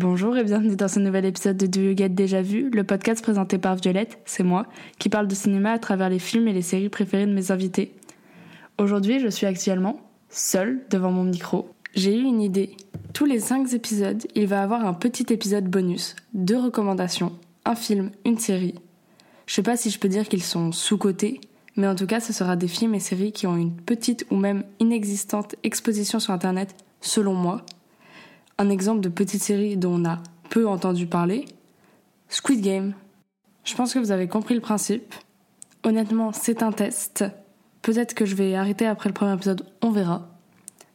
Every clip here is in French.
Bonjour et bienvenue dans ce nouvel épisode de Do You Get Déjà Vu, le podcast présenté par Violette, c'est moi, qui parle de cinéma à travers les films et les séries préférées de mes invités. Aujourd'hui, je suis actuellement seule devant mon micro. J'ai eu une idée. Tous les 5 épisodes, il va avoir un petit épisode bonus, deux recommandations, un film, une série. Je sais pas si je peux dire qu'ils sont sous-cotés, mais en tout cas, ce sera des films et séries qui ont une petite ou même inexistante exposition sur Internet, selon moi, un exemple de petite série dont on a peu entendu parler, Squid Game. Je pense que vous avez compris le principe. Honnêtement, c'est un test. Peut-être que je vais arrêter après le premier épisode, on verra.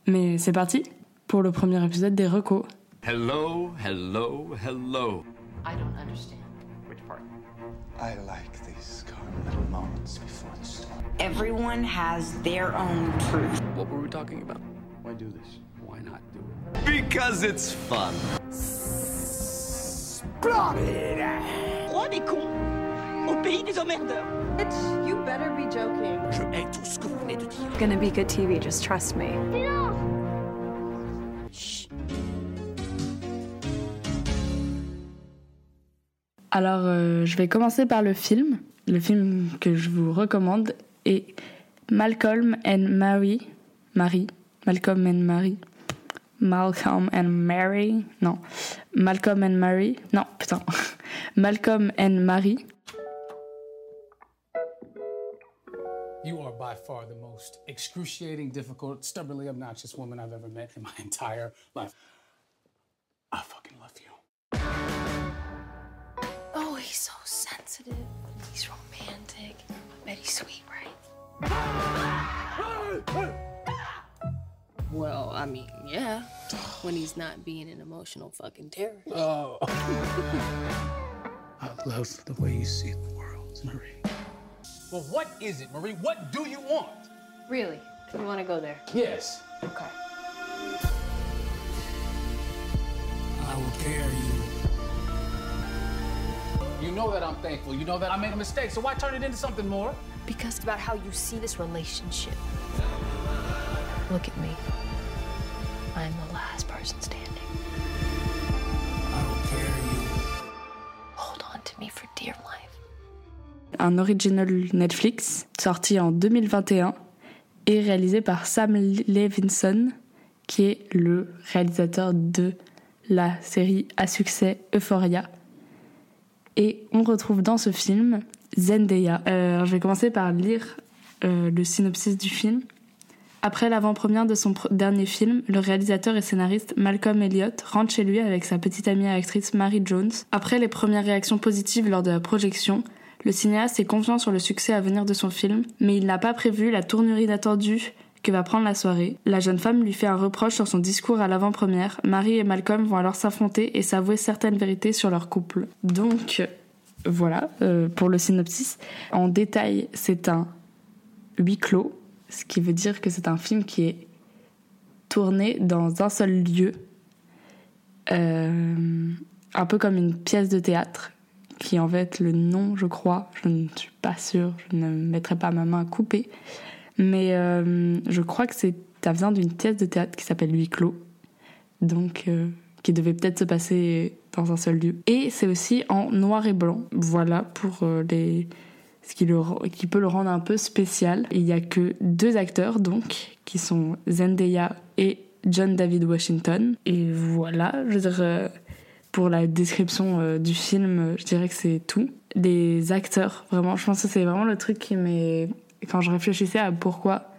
Mais c'est parti pour le premier épisode des recos. Hello, hello, hello. I don't understand. Which part? I like these calm little moments before the storm. Everyone has their own truth. What were we talking about? Why do this? Why not do it? Because it's fun. Roi des cons au pays des emmerdeurs. Bitch, you better be joking. Je hais tout ce que vous venez de dire. It's gonna be good TV, just trust me. Alors, euh, je vais commencer par le film. Le film que je vous recommande est Malcolm and Mary. Marie. Malcolm and Mary. Malcolm and Mary. Non. Malcolm and Mary. Non, putain. Malcolm and Mary. You are by far the most excruciating, difficult, stubbornly obnoxious woman I've ever met in my entire life. I fucking love you. Oh, he's so sensitive. He's romantic. I bet he's sweet, right? Well, I mean, yeah. When he's not being an emotional fucking terrorist. Oh. I love the way you see the world, Marie. Well, what is it, Marie? What do you want? Really? You want to go there? Yes. Okay. I will dare you. You know that I'm thankful. You know that I made a mistake, so why turn it into something more? Because it's about how you see this relationship. Look at me. Un original Netflix sorti en 2021 et réalisé par Sam Levinson, qui est le réalisateur de la série à succès Euphoria. Et on retrouve dans ce film Zendaya. Euh, je vais commencer par lire euh, le synopsis du film. Après l'avant-première de son dernier film, le réalisateur et scénariste Malcolm Elliott rentre chez lui avec sa petite amie actrice Mary Jones. Après les premières réactions positives lors de la projection, le cinéaste est confiant sur le succès à venir de son film, mais il n'a pas prévu la tournure inattendue que va prendre la soirée. La jeune femme lui fait un reproche sur son discours à l'avant-première. Marie et Malcolm vont alors s'affronter et s'avouer certaines vérités sur leur couple. Donc, voilà euh, pour le synopsis. En détail, c'est un huis clos, ce qui veut dire que c'est un film qui est tourné dans un seul lieu, euh, un peu comme une pièce de théâtre, qui en fait le nom, je crois, je ne suis pas sûre, je ne mettrai pas ma main à couper, mais euh, je crois que c'est ça vient d'une pièce de théâtre qui s'appelle Huis clos, donc euh, qui devait peut-être se passer dans un seul lieu. Et c'est aussi en noir et blanc. Voilà pour les ce qui, le, qui peut le rendre un peu spécial. Il y a que deux acteurs donc qui sont Zendaya et John David Washington. Et voilà, je veux dire euh, pour la description euh, du film, euh, je dirais que c'est tout. Les acteurs, vraiment, je pense que c'est vraiment le truc qui m'est quand je réfléchissais à pourquoi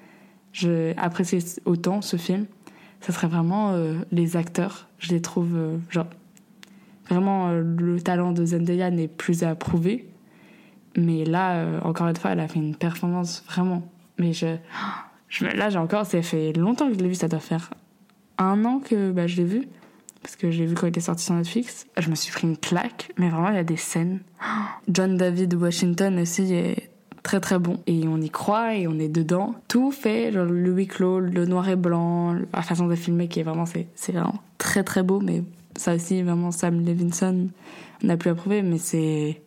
je appréciais autant ce film, ça serait vraiment les acteurs. Je les trouve, genre, vraiment, le talent de Zendaya n'est plus à prouver. Mais là, euh, encore une fois, elle a fait une performance vraiment. Mais je, je là, j'ai encore, ça fait longtemps que je l'ai vu, ça doit faire un an que bah, je l'ai vu. Parce que j'ai vu quand il est sorti sur Netflix. Je me suis pris une claque, mais vraiment, il y a des scènes. John David Washington aussi est très très bon. Et on y croit et on est dedans. Tout fait, genre, le huis clos, le noir et blanc, la façon de filmer qui est vraiment, c'est c'est vraiment très très beau. Mais ça aussi, vraiment, Sam Levinson, on n'a plus à mais c'est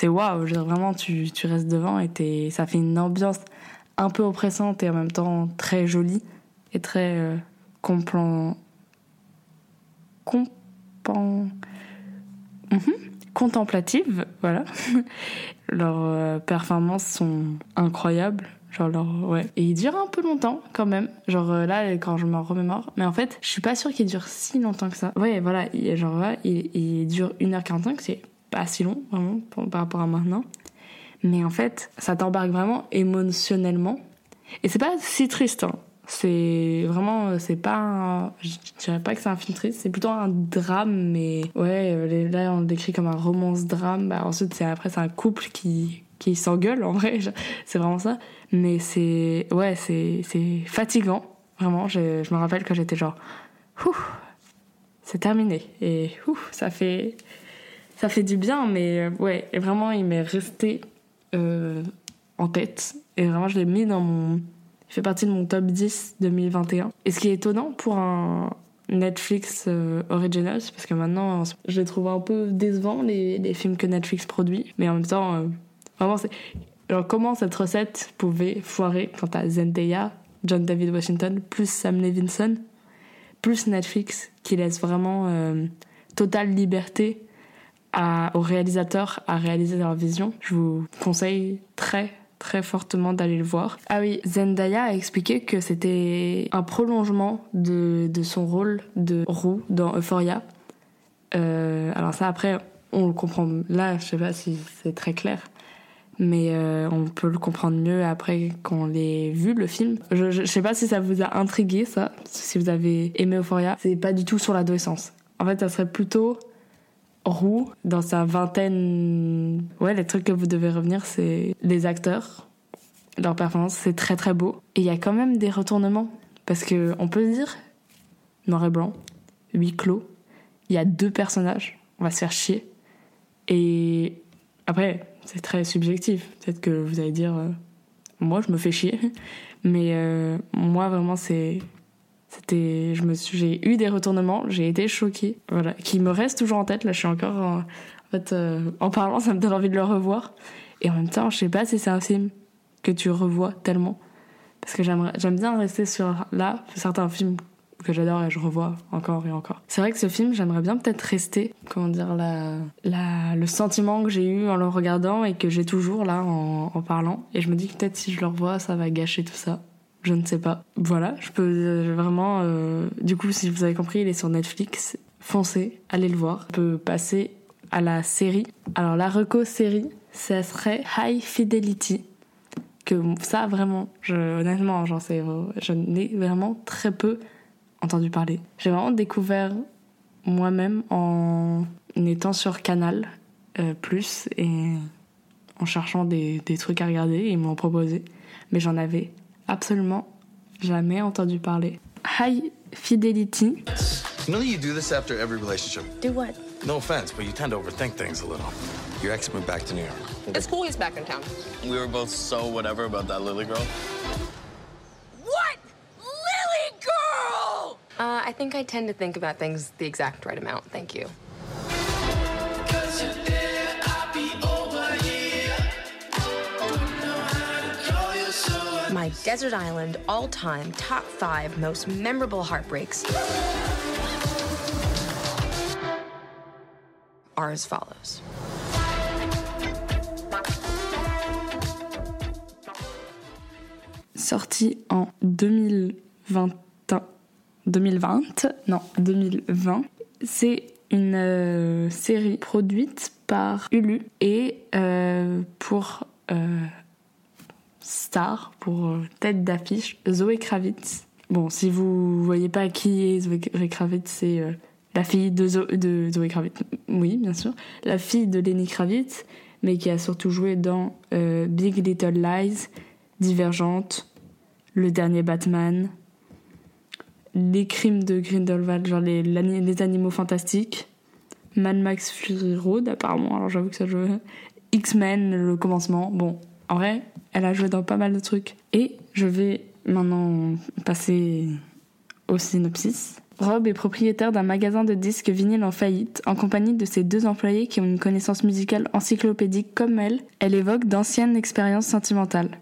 c'est waouh. Vraiment, tu, tu restes devant et t'es- ça fait une ambiance un peu oppressante et en même temps très jolie et très euh, complan- contemplant... Mhm. contemplatives, voilà. Leurs euh, performances sont incroyables. Genre leur, ouais. Et il dure un peu longtemps quand même. Genre euh, là, quand je me remémore. Mais en fait, je suis pas sûre qu'il dure si longtemps que ça. Ouais, voilà. Il, genre là, il, il dure 1h45, c'est pas si long, vraiment, par, rapport à maintenant. Mais en fait, ça t'embarque vraiment émotionnellement. Et c'est pas si triste, hein. C'est vraiment, euh, c'est pas un, je dirais pas que c'est un film triste, c'est plutôt un drame, mais ouais, là on le décrit comme un romance drame. Bah, ensuite, c'est après c'est un couple qui qui s'engueule en vrai, c'est vraiment ça. Mais c'est, ouais, c'est c'est fatigant, vraiment. Je, me rappelle que j'étais genre, c'est terminé et ouh, ça fait ça fait du bien, mais euh, ouais, vraiment il m'est resté euh, en tête et vraiment je l'ai mis dans mon il fait partie de mon top 10 2021. Et ce qui est étonnant pour un Netflix euh, original, c'est parce que maintenant, je les trouve un peu décevants, les, films que Netflix produit. Mais en même temps, euh, vraiment, c'est. Alors, comment cette recette pouvait foirer quand t'as Zendaya, John David Washington, plus Sam Levinson, plus Netflix, qui laisse vraiment totale liberté à, aux réalisateurs à réaliser leur vision. Je vous conseille très très fortement d'aller le voir. Ah oui, Zendaya a expliqué que c'était un prolongement de, de son rôle de roux dans Euphoria. Euh, alors ça après, on le comprend là, je sais pas si c'est très clair, mais euh, on peut le comprendre mieux après qu'on l'ait vu le film. Je, je, je sais pas si ça vous a intrigué ça, si vous avez aimé Euphoria. C'est pas du tout sur l'adolescence. En fait, ça serait plutôt roux dans sa vingtaine. Ouais, les trucs que vous devez revenir, c'est les acteurs, leur performance, c'est très très beau. Et il y a quand même des retournements parce que on peut dire noir et blanc, huis clos. Il y a deux personnages, on va se faire chier. Et après, c'est très subjectif. Peut-être que vous allez dire, euh, moi je me fais chier, mais euh, moi vraiment c'est c'était, je me suis, j'ai eu des retournements, j'ai été choquée, voilà, qui me restent toujours en tête. Là, je suis encore, en, en fait, euh, en parlant, ça me donne envie de le revoir. Et en même temps, je sais pas si c'est un film que tu revois tellement, parce que j'aime bien rester sur là certains films que j'adore et je revois encore et encore. C'est vrai que ce film, j'aimerais bien peut-être rester, comment dire, la, la, le sentiment que j'ai eu en le regardant et que j'ai toujours là en, en parlant. Et je me dis que peut-être si je le revois, ça va gâcher tout ça. Je ne sais pas. Voilà, je peux euh, vraiment. euh, du coup, si vous avez compris, il est sur Netflix. Foncez, allez le voir. On peut passer à la série. Alors, la reco série, ça serait High Fidelity. Que ça, vraiment, honnêtement, j'en sais. Je n'ai vraiment très peu entendu parler. J'ai vraiment découvert moi-même en étant sur Canal euh, Plus et en cherchant des, des trucs à regarder. Ils m'ont proposé. Mais j'en avais absolument jamais entendu parler. High Fidelity. You know you do this after every relationship. Do what? No offense, but you tend to overthink things a little. Your ex moved back to New York. It's cool he's back in town. We were both so whatever about that Lily girl. What? Lily girl! Uh, I think I tend to think about things the exact right amount. Thank you. My desert island all time top five most memorable heartbreaks are as follows. sorti en 2020, 2020 non, 2020. C'est une euh, série produite par Hulu et euh, pour euh, star, pour euh, tête d'affiche, Zoé Kravitz. Bon, si vous voyez pas qui est Zoé Kravitz, c'est euh, la fille de, Zo- de Zoé Kravitz. Oui, bien sûr. La fille de Lenny Kravitz, mais qui a surtout joué dans euh, Big Little Lies, Divergente, Le Dernier Batman, Les Crimes de Grindelwald, genre les, les animaux fantastiques, Mad Max Fury Road, apparemment, alors j'avoue que ça joue. X-Men, le commencement. Bon, en vrai, elle a joué dans pas mal de trucs. Et je vais maintenant passer au synopsis. Rob est propriétaire d'un magasin de disques vinyle en faillite, en compagnie de ses deux employés qui ont une connaissance musicale encyclopédique comme elle. Elle évoque d'anciennes expériences sentimentales.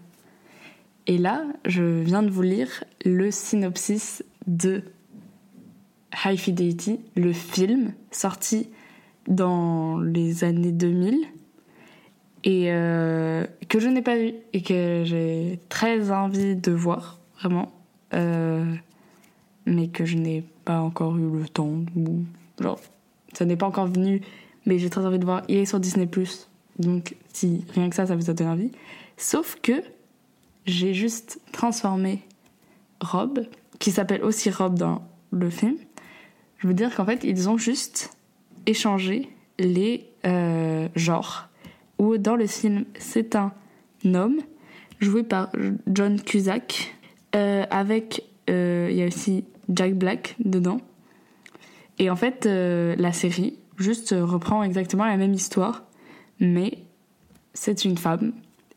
Et là, je viens de vous lire le synopsis de High Fidelity, le film sorti dans les années 2000 et euh, que je n'ai pas vu et que j'ai très envie de voir, vraiment, euh, mais que je n'ai pas encore eu le temps. Ou, genre, ça n'est pas encore venu, mais j'ai très envie de voir. Il est sur Disney donc si rien que ça, ça vous a donné envie. Sauf que j'ai juste transformé Rob, qui s'appelle aussi Rob dans le film. Je veux dire qu'en fait, ils ont juste échangé les euh, genres. Où dans le film, c'est un homme joué par John Cusack, euh, avec euh, il y a aussi Jack Black dedans. Et en fait, la série juste reprend exactement la même histoire, mais c'est une femme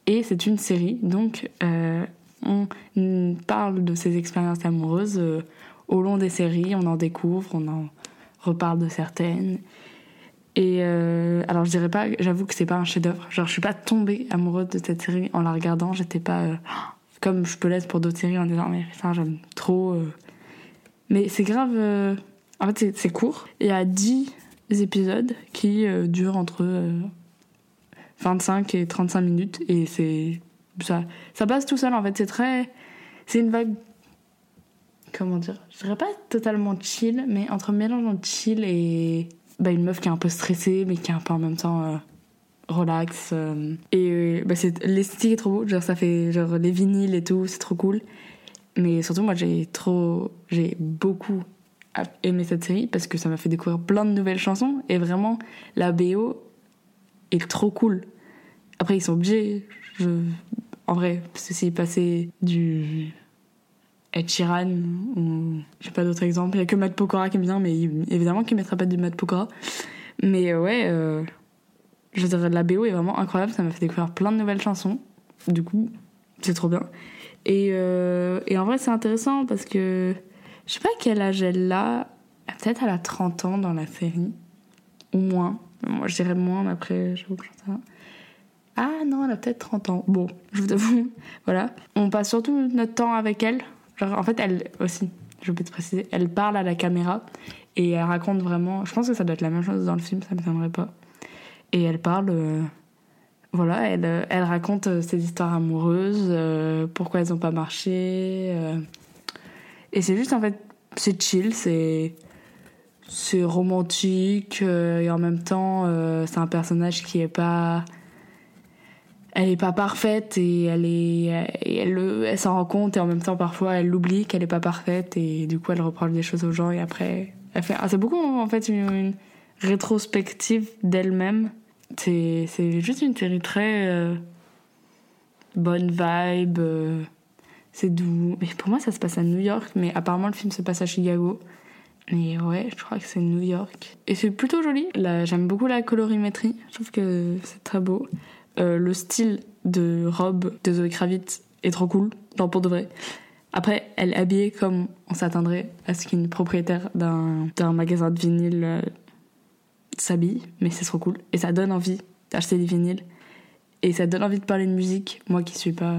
et c'est une série, donc on parle de ses expériences amoureuses au long des séries, on en découvre, on en reparle de certaines. Et euh, alors je dirais pas, j'avoue que c'est pas un chef-d'œuvre. Genre je suis pas tombée amoureuse de cette série en la regardant. J'étais pas euh, comme je peux l'être pour d'autres séries en disant mais ça j'aime trop. Euh. Mais c'est grave. En fait c'est court. Il y a 10 épisodes qui durent entre 25 et 35 minutes et c'est ça ça passe tout seul en fait. C'est très c'est une vague comment dire, je dirais pas totalement chill, mais entre mélangeant chill et bah, une meuf qui est un peu stressée, mais qui est un peu en même temps euh, relax. Euh. et euh, bah, l'esthétique est trop beau, genre ça fait genre les vinyles et tout, c'est trop cool. Mais surtout, moi j'ai trop, j'ai beaucoup aimé cette série parce que ça m'a fait découvrir plein de nouvelles chansons et vraiment la BO est trop cool. Après, ils sont obligés, en vrai, parce que s'ils passaient du Ed Sheeran ou j'ai pas d'autres exemples. Il y a que Matt Pokora qui aime bien, mais évidemment qu'il mettra pas du Matt Pokora. Mais euh, ouais, euh, je dirais la BO est vraiment incroyable. Ça m'a fait découvrir plein de nouvelles chansons. Du coup, c'est trop bien. Et, euh, en vrai, c'est intéressant parce que je sais pas quel âge elle a. Peut-être elle a 30 ans dans la série. Ou moins. Moi, je dirais moins, mais après, j'avoue que j'en Ah non, elle a peut-être 30 ans. Bon, je vous avoue. Voilà. On passe surtout notre temps avec elle en fait, elle aussi, je peux te préciser, elle parle à la caméra et elle raconte vraiment. Je pense que ça doit être la même chose dans le film, ça me m'étonnerait pas. Et elle parle. Euh, voilà, elle, elle raconte euh, ses histoires amoureuses, euh, pourquoi elles n'ont pas marché. et c'est juste, en fait, c'est chill, c'est. C'est romantique et en même temps, c'est un personnage qui est pas elle est pas parfaite et elle est elle s'en rend compte et en même temps parfois elle l'oublie qu'elle est pas parfaite et du coup elle reprend des choses aux gens et après ah, c'est beaucoup en fait une, rétrospective d'elle-même c'est c'est juste une série très euh, bonne vibe euh, c'est doux mais pour moi ça se passe à New York mais apparemment le film se passe à Chicago mais ouais, je crois que c'est New York. Et c'est plutôt joli. J'aime beaucoup la colorimétrie. Je trouve que c'est très beau. Euh, le style de robe de Zoé Kravitz est trop cool, genre pour de vrai. Après, elle est habillée comme on s'attendrait à ce qu'une propriétaire d'un, magasin de vinyle euh, s'habille, mais c'est trop cool. Et ça donne envie d'acheter des vinyles. Et ça donne envie de parler de musique. Moi qui suis pas,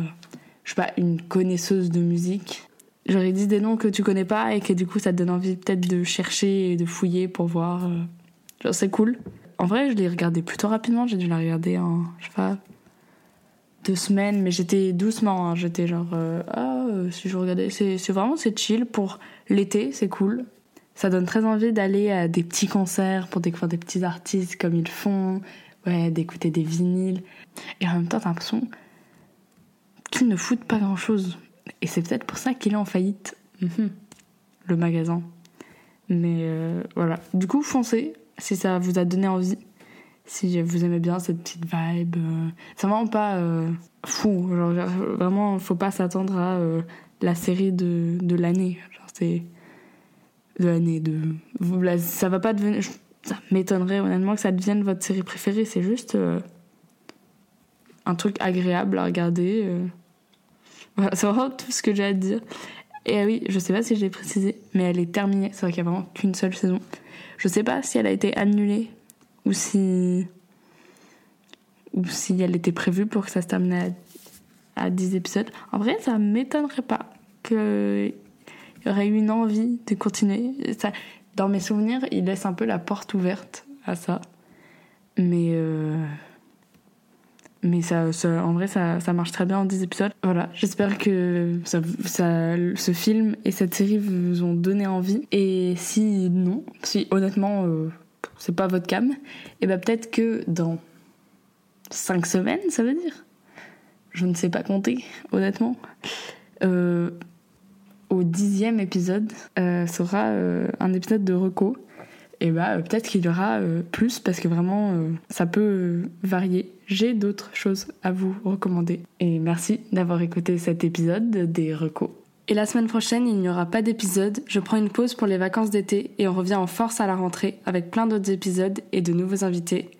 je suis pas une connaisseuse de musique. J'aurais dit des noms que tu connais pas et que du coup ça te donne envie peut-être de chercher et de fouiller pour voir. Euh, genre c'est cool. En vrai, je l'ai regardé plutôt rapidement. J'ai dû la regarder en, je sais pas, deux semaines, mais j'étais doucement. Hein. J'étais genre, euh, ah, euh, si je regardais. C'est, vraiment, c'est chill pour l'été, c'est cool. Ça donne très envie d'aller à des petits concerts pour découvrir des petits artistes comme ils font, ouais, d'écouter des vinyles. Et en même temps, t'as l'impression qu'ils ne foutent pas grand chose. Et c'est peut-être pour ça qu'il est en faillite, mhm. le magasin. Mais euh, voilà. Du coup, foncez, si ça vous a donné envie, si vous aimez bien cette petite vibe. Euh, c'est vraiment pas euh, fou. Genre, vraiment, faut pas s'attendre à euh, la série de, de l'année. C'est. De l'année. De... Ça va pas devenir. Ça m'étonnerait honnêtement que ça devienne votre série préférée. C'est juste. un truc agréable à regarder. Voilà, c'est vraiment tout ce que j'ai à dire. Et oui, je sais pas si j'ai précisé, mais elle est terminée. C'est vrai qu'il y a vraiment qu'une seule saison. Je sais pas si elle a été annulée ou si ou si elle était prévue pour que ça se termine à, 10 épisodes. En vrai, ça m'étonnerait pas qu'il y aurait eu une envie de continuer. Ça, Dans mes souvenirs, il laisse un peu la porte ouverte à ça. Mais. euh, Mais ça, en vrai, ça, ça marche très bien en 10 épisodes. Voilà, j'espère que ça, ça- ce film et cette série vous ont donné envie. Et si non, si honnêtement, euh, c'est pas votre cam, et ben peut-être que dans 5 semaines, ça veut dire Je ne sais pas compter, honnêtement. Euh, au dixième épisode euh, sera euh, un épisode de Reco. Et bah euh, peut-être qu'il y aura euh, plus parce que vraiment euh, ça peut varier. J'ai d'autres choses à vous recommander. Et merci d'avoir écouté cet épisode des Reco. Et la semaine prochaine, il n'y aura pas d'épisode. Je prends une pause pour les vacances d'été et on revient en force à la rentrée avec plein d'autres épisodes et de nouveaux invités.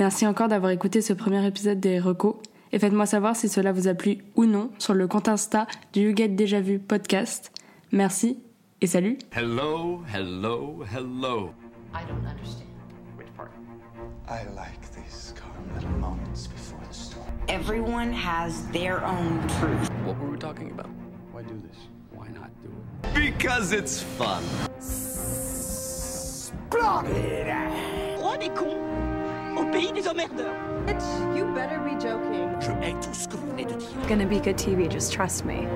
Merci encore d'avoir écouté ce premier épisode des Reco et faites-moi savoir si cela vous a plu ou non sur le compte Insta du You Get Déjà Vu podcast. Merci et salut Hello, hello, hello. I don't understand. Which part? I like these calm little moments before the storm. Everyone has their own truth. What were we talking about? Why do this? Why not do it? Because it's fun. Roi des cons au pays des emmerdeurs. Bitch, you better be joking. Je hais tout ce que vous venez de dire. Gonna be good TV, just trust me.